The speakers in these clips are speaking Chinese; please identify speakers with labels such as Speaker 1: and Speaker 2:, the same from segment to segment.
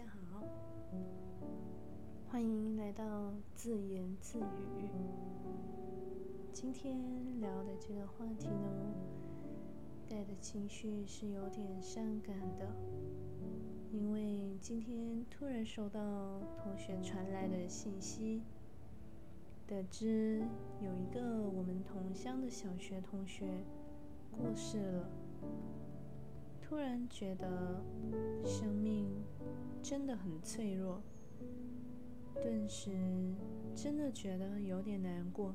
Speaker 1: 大家好，欢迎来到自言自语。今天聊的这个话题呢，带的情绪是有点伤感的，因为今天突然收到同学传来的信息，得知有一个我们同乡的小学同学过世了。突然觉得生命真的很脆弱，顿时真的觉得有点难过，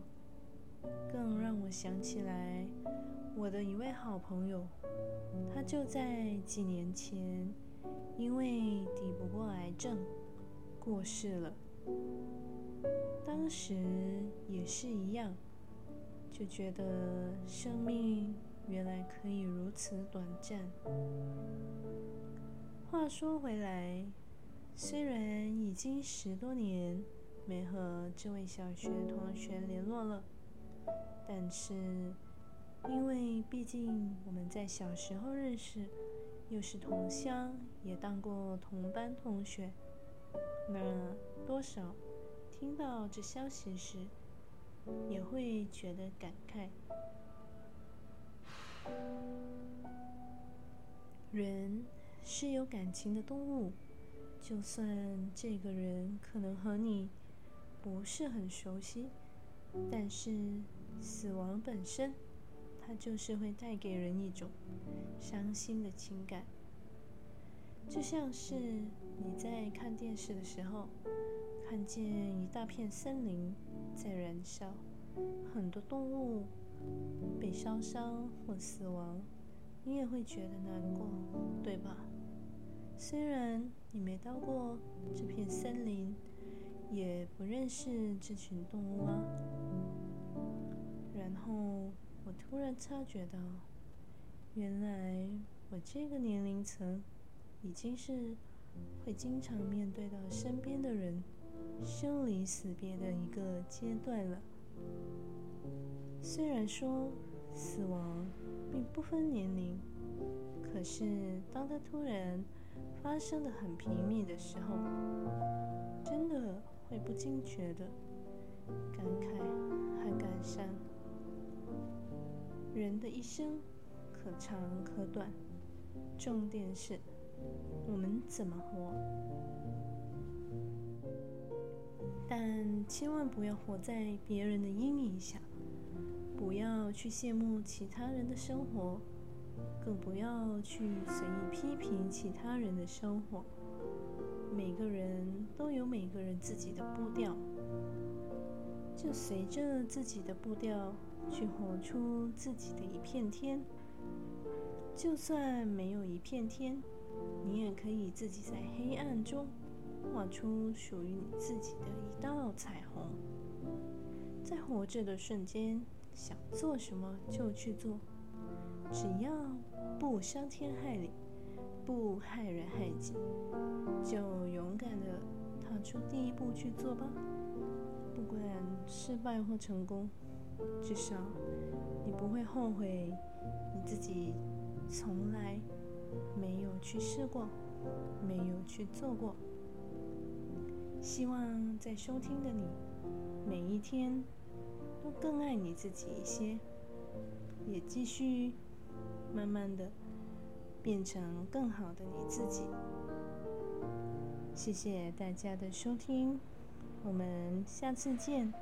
Speaker 1: 更让我想起来我的一位好朋友，他就在几年前因为抵不过癌症过世了。当时也是一样，就觉得生命。原来可以如此短暂。话说回来，虽然已经十多年没和这位小学同学联络了，但是因为毕竟我们在小时候认识，又是同乡，也当过同班同学，那多少听到这消息时，也会觉得感慨。人是有感情的动物，就算这个人可能和你不是很熟悉，但是死亡本身，它就是会带给人一种伤心的情感。就像是你在看电视的时候，看见一大片森林在燃烧，很多动物。被烧伤或死亡，你也会觉得难过，对吧？虽然你没到过这片森林，也不认识这群动物啊。然后我突然察觉到，原来我这个年龄层，已经是会经常面对到身边的人生离死别的一个阶段了。虽然说死亡不分年龄，可是当它突然发生的很频密的时候，真的会不禁觉得感慨和感伤。人的一生可长可短，重点是我们怎么活。但千万不要活在别人的阴影下。不要去羡慕其他人的生活，更不要去随意批评其他人的生活。每个人都有每个人自己的步调，就随着自己的步调去活出自己的一片天。就算没有一片天，你也可以自己在黑暗中画出属于你自己的一道彩虹。在活着的瞬间。想做什么就去做，只要不伤天害理，不害人害己，就勇敢的踏出第一步去做吧。不管失败或成功，至少你不会后悔你自己从来没有去试过，没有去做过。希望在收听的你，每一天。更爱你自己一些，也继续慢慢的变成更好的你自己。谢谢大家的收听，我们下次见。